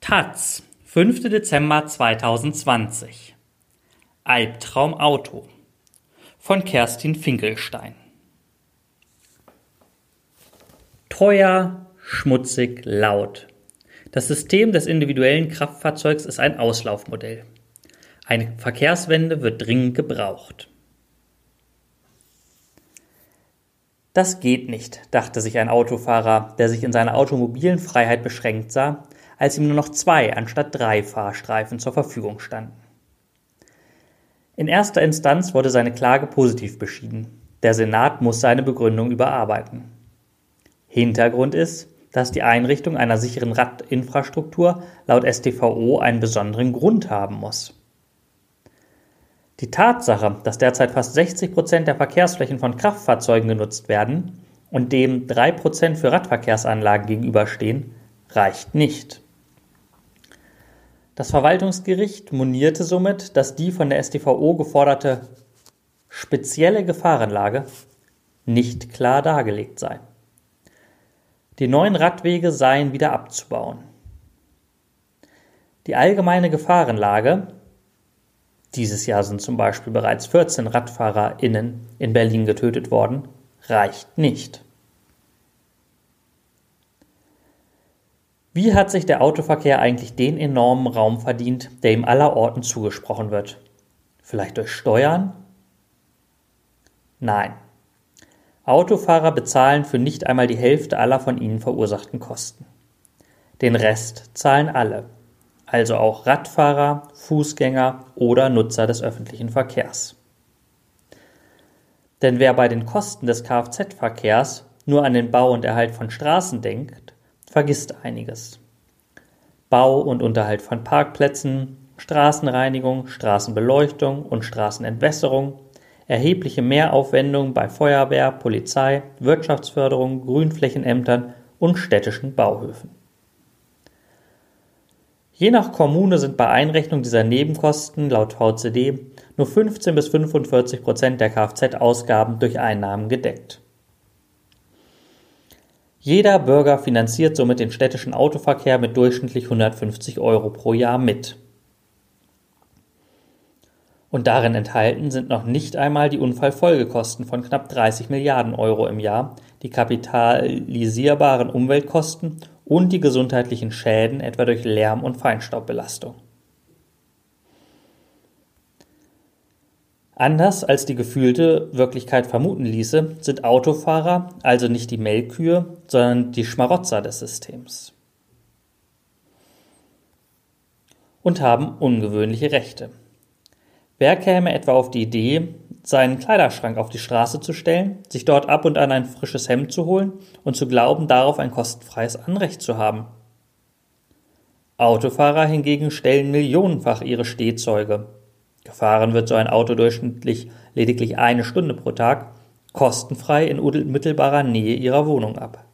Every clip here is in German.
Taz, 5. Dezember 2020. Albtraum Auto von Kerstin Finkelstein. Teuer, schmutzig, laut. Das System des individuellen Kraftfahrzeugs ist ein Auslaufmodell. Eine Verkehrswende wird dringend gebraucht. Das geht nicht, dachte sich ein Autofahrer, der sich in seiner automobilen Freiheit beschränkt sah, als ihm nur noch zwei anstatt drei Fahrstreifen zur Verfügung standen. In erster Instanz wurde seine Klage positiv beschieden. Der Senat muss seine Begründung überarbeiten. Hintergrund ist, dass die Einrichtung einer sicheren Radinfrastruktur laut StVO einen besonderen Grund haben muss. Die Tatsache, dass derzeit fast 60 Prozent der Verkehrsflächen von Kraftfahrzeugen genutzt werden und dem drei Prozent für Radverkehrsanlagen gegenüberstehen, reicht nicht. Das Verwaltungsgericht monierte somit, dass die von der StVO geforderte spezielle Gefahrenlage nicht klar dargelegt sei. Die neuen Radwege seien wieder abzubauen. Die allgemeine Gefahrenlage dieses Jahr sind zum Beispiel bereits 14 RadfahrerInnen in Berlin getötet worden, reicht nicht. Wie hat sich der Autoverkehr eigentlich den enormen Raum verdient, der ihm allerorten zugesprochen wird? Vielleicht durch Steuern? Nein. Autofahrer bezahlen für nicht einmal die Hälfte aller von ihnen verursachten Kosten. Den Rest zahlen alle, also auch Radfahrer, Fußgänger oder Nutzer des öffentlichen Verkehrs. Denn wer bei den Kosten des Kfz-Verkehrs nur an den Bau und Erhalt von Straßen denkt, vergisst einiges. Bau und Unterhalt von Parkplätzen, Straßenreinigung, Straßenbeleuchtung und Straßenentwässerung, erhebliche Mehraufwendungen bei Feuerwehr, Polizei, Wirtschaftsförderung, Grünflächenämtern und städtischen Bauhöfen. Je nach Kommune sind bei Einrechnung dieser Nebenkosten laut VCD nur 15 bis 45 Prozent der Kfz-Ausgaben durch Einnahmen gedeckt. Jeder Bürger finanziert somit den städtischen Autoverkehr mit durchschnittlich 150 Euro pro Jahr mit. Und darin enthalten sind noch nicht einmal die Unfallfolgekosten von knapp 30 Milliarden Euro im Jahr, die kapitalisierbaren Umweltkosten und die gesundheitlichen Schäden etwa durch Lärm- und Feinstaubbelastung. Anders als die gefühlte Wirklichkeit vermuten ließe, sind Autofahrer also nicht die Melkkühe, sondern die Schmarotzer des Systems. Und haben ungewöhnliche Rechte. Wer käme etwa auf die Idee, seinen Kleiderschrank auf die Straße zu stellen, sich dort ab und an ein frisches Hemd zu holen und zu glauben, darauf ein kostenfreies Anrecht zu haben. Autofahrer hingegen stellen millionenfach ihre Stehzeuge. Gefahren wird so ein Auto durchschnittlich lediglich eine Stunde pro Tag, kostenfrei in unmittelbarer Nähe ihrer Wohnung ab.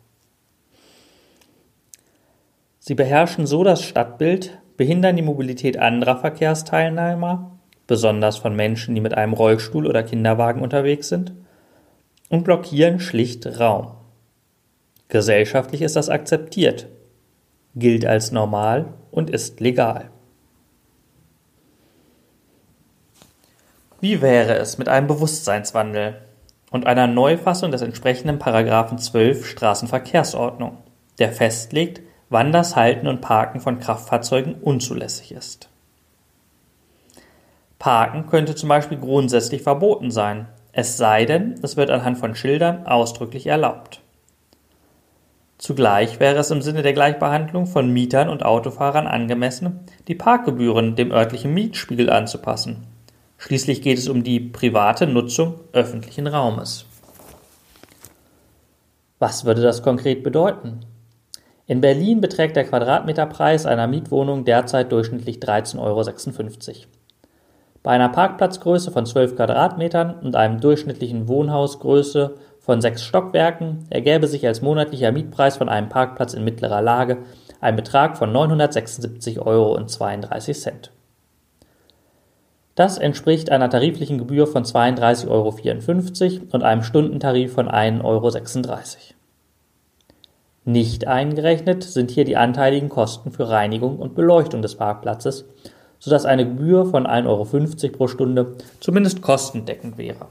Sie beherrschen so das Stadtbild, behindern die Mobilität anderer Verkehrsteilnehmer besonders von Menschen, die mit einem Rollstuhl oder Kinderwagen unterwegs sind, und blockieren schlicht Raum. Gesellschaftlich ist das akzeptiert, gilt als normal und ist legal. Wie wäre es mit einem Bewusstseinswandel und einer Neufassung des entsprechenden Paragraphen 12 Straßenverkehrsordnung, der festlegt, wann das Halten und Parken von Kraftfahrzeugen unzulässig ist? Parken könnte zum Beispiel grundsätzlich verboten sein, es sei denn, es wird anhand von Schildern ausdrücklich erlaubt. Zugleich wäre es im Sinne der Gleichbehandlung von Mietern und Autofahrern angemessen, die Parkgebühren dem örtlichen Mietspiegel anzupassen. Schließlich geht es um die private Nutzung öffentlichen Raumes. Was würde das konkret bedeuten? In Berlin beträgt der Quadratmeterpreis einer Mietwohnung derzeit durchschnittlich 13,56 Euro. Bei einer Parkplatzgröße von 12 Quadratmetern und einem durchschnittlichen Wohnhausgröße von sechs Stockwerken ergäbe sich als monatlicher Mietpreis von einem Parkplatz in mittlerer Lage ein Betrag von 976,32 Euro. Das entspricht einer tariflichen Gebühr von 32,54 Euro und einem Stundentarif von 1,36 Euro. Nicht eingerechnet sind hier die anteiligen Kosten für Reinigung und Beleuchtung des Parkplatzes, sodass eine Gebühr von 1,50 Euro pro Stunde zumindest kostendeckend wäre.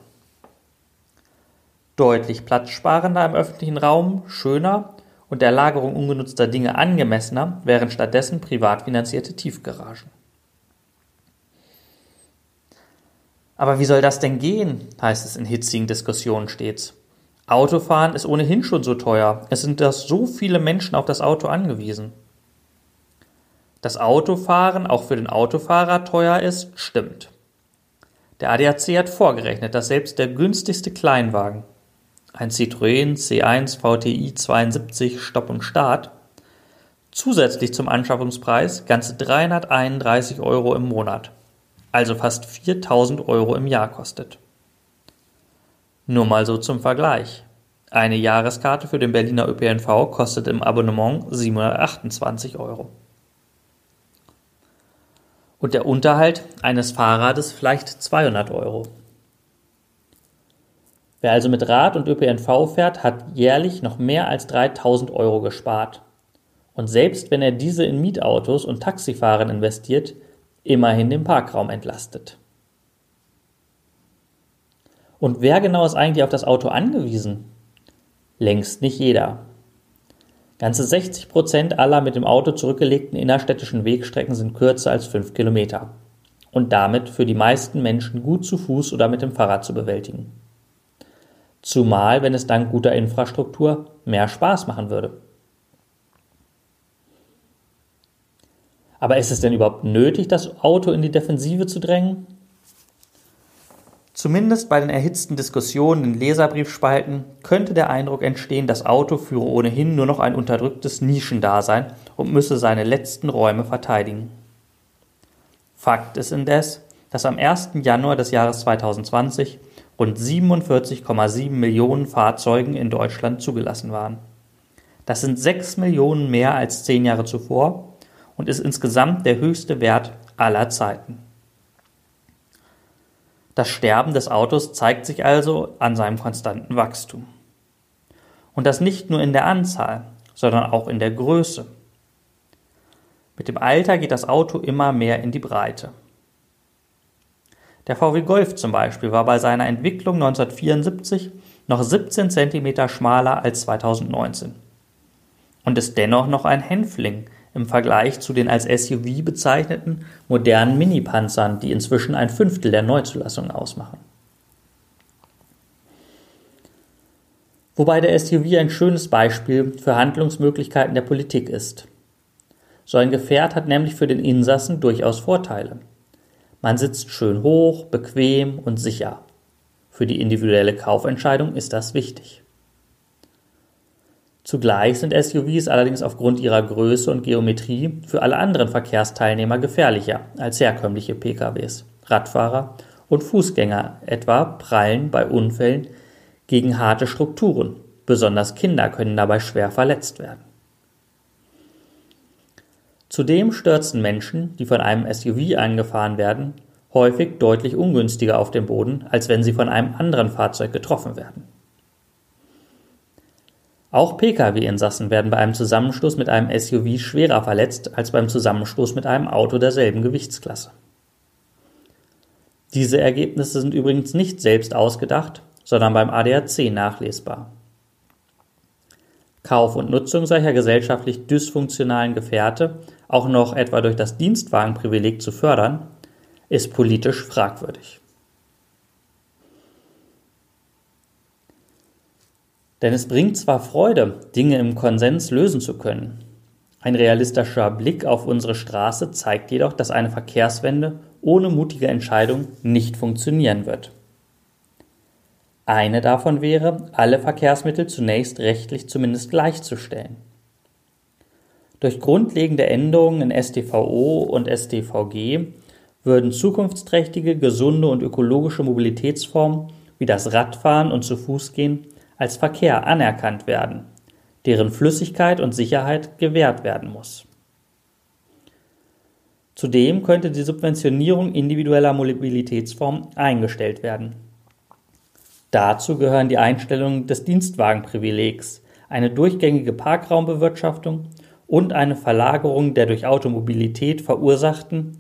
Deutlich platzsparender im öffentlichen Raum, schöner und der Lagerung ungenutzter Dinge angemessener wären stattdessen privat finanzierte Tiefgaragen. Aber wie soll das denn gehen, heißt es in hitzigen Diskussionen stets. Autofahren ist ohnehin schon so teuer. Es sind da so viele Menschen auf das Auto angewiesen. Dass Autofahren auch für den Autofahrer teuer ist, stimmt. Der ADAC hat vorgerechnet, dass selbst der günstigste Kleinwagen, ein Citroën C1 VTI 72 Stopp und Start, zusätzlich zum Anschaffungspreis ganze 331 Euro im Monat, also fast 4000 Euro im Jahr kostet. Nur mal so zum Vergleich. Eine Jahreskarte für den Berliner ÖPNV kostet im Abonnement 728 Euro. Und der Unterhalt eines Fahrrades vielleicht 200 Euro. Wer also mit Rad und ÖPNV fährt, hat jährlich noch mehr als 3000 Euro gespart. Und selbst wenn er diese in Mietautos und Taxifahren investiert, immerhin den Parkraum entlastet. Und wer genau ist eigentlich auf das Auto angewiesen? Längst nicht jeder. Ganze 60 Prozent aller mit dem Auto zurückgelegten innerstädtischen Wegstrecken sind kürzer als 5 Kilometer und damit für die meisten Menschen gut zu Fuß oder mit dem Fahrrad zu bewältigen. Zumal, wenn es dank guter Infrastruktur mehr Spaß machen würde. Aber ist es denn überhaupt nötig, das Auto in die Defensive zu drängen? Zumindest bei den erhitzten Diskussionen in Leserbriefspalten könnte der Eindruck entstehen, das Auto führe ohnehin nur noch ein unterdrücktes Nischendasein und müsse seine letzten Räume verteidigen. Fakt ist indes, dass am 1. Januar des Jahres 2020 rund 47,7 Millionen Fahrzeugen in Deutschland zugelassen waren. Das sind 6 Millionen mehr als zehn Jahre zuvor und ist insgesamt der höchste Wert aller Zeiten. Das Sterben des Autos zeigt sich also an seinem konstanten Wachstum. Und das nicht nur in der Anzahl, sondern auch in der Größe. Mit dem Alter geht das Auto immer mehr in die Breite. Der VW Golf zum Beispiel war bei seiner Entwicklung 1974 noch 17 cm schmaler als 2019 und ist dennoch noch ein Hänfling im Vergleich zu den als SUV bezeichneten modernen Mini-Panzern, die inzwischen ein Fünftel der Neuzulassungen ausmachen. Wobei der SUV ein schönes Beispiel für Handlungsmöglichkeiten der Politik ist. So ein Gefährt hat nämlich für den Insassen durchaus Vorteile. Man sitzt schön hoch, bequem und sicher. Für die individuelle Kaufentscheidung ist das wichtig. Zugleich sind SUVs allerdings aufgrund ihrer Größe und Geometrie für alle anderen Verkehrsteilnehmer gefährlicher als herkömmliche PKWs. Radfahrer und Fußgänger etwa prallen bei Unfällen gegen harte Strukturen. Besonders Kinder können dabei schwer verletzt werden. Zudem stürzen Menschen, die von einem SUV angefahren werden, häufig deutlich ungünstiger auf dem Boden, als wenn sie von einem anderen Fahrzeug getroffen werden. Auch Pkw-Insassen werden bei einem Zusammenstoß mit einem SUV schwerer verletzt als beim Zusammenstoß mit einem Auto derselben Gewichtsklasse. Diese Ergebnisse sind übrigens nicht selbst ausgedacht, sondern beim ADAC nachlesbar. Kauf und Nutzung solcher gesellschaftlich dysfunktionalen Gefährte auch noch etwa durch das Dienstwagenprivileg zu fördern, ist politisch fragwürdig. Denn es bringt zwar Freude, Dinge im Konsens lösen zu können. Ein realistischer Blick auf unsere Straße zeigt jedoch, dass eine Verkehrswende ohne mutige Entscheidung nicht funktionieren wird. Eine davon wäre, alle Verkehrsmittel zunächst rechtlich zumindest gleichzustellen. Durch grundlegende Änderungen in StVO und StVG würden zukunftsträchtige, gesunde und ökologische Mobilitätsformen wie das Radfahren und zu Fuß gehen als Verkehr anerkannt werden, deren Flüssigkeit und Sicherheit gewährt werden muss. Zudem könnte die Subventionierung individueller Mobilitätsformen eingestellt werden. Dazu gehören die Einstellung des Dienstwagenprivilegs, eine durchgängige Parkraumbewirtschaftung und eine Verlagerung der durch Automobilität verursachten,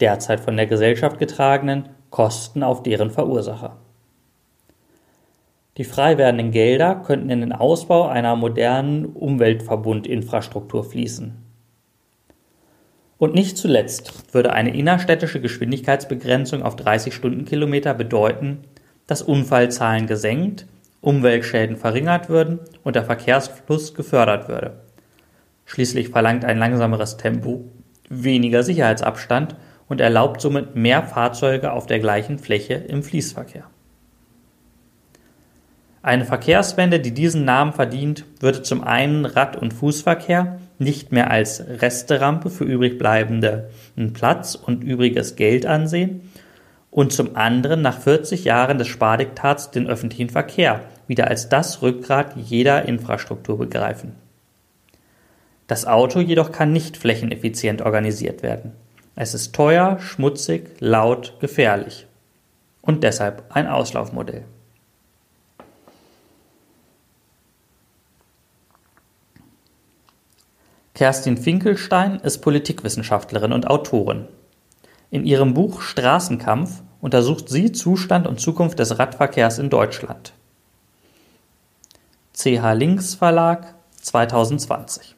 derzeit von der Gesellschaft getragenen, Kosten auf deren Verursacher. Die frei werdenden Gelder könnten in den Ausbau einer modernen Umweltverbundinfrastruktur fließen. Und nicht zuletzt würde eine innerstädtische Geschwindigkeitsbegrenzung auf 30 Stundenkilometer bedeuten, dass Unfallzahlen gesenkt, Umweltschäden verringert würden und der Verkehrsfluss gefördert würde. Schließlich verlangt ein langsameres Tempo weniger Sicherheitsabstand und erlaubt somit mehr Fahrzeuge auf der gleichen Fläche im Fließverkehr. Eine Verkehrswende, die diesen Namen verdient, würde zum einen Rad- und Fußverkehr nicht mehr als Resterampe für übrig bleibenden Platz und übriges Geld ansehen und zum anderen nach 40 Jahren des Spardiktats den öffentlichen Verkehr wieder als das Rückgrat jeder Infrastruktur begreifen. Das Auto jedoch kann nicht flächeneffizient organisiert werden. Es ist teuer, schmutzig, laut, gefährlich und deshalb ein Auslaufmodell. Kerstin Finkelstein ist Politikwissenschaftlerin und Autorin. In ihrem Buch Straßenkampf untersucht sie Zustand und Zukunft des Radverkehrs in Deutschland. CH Links Verlag 2020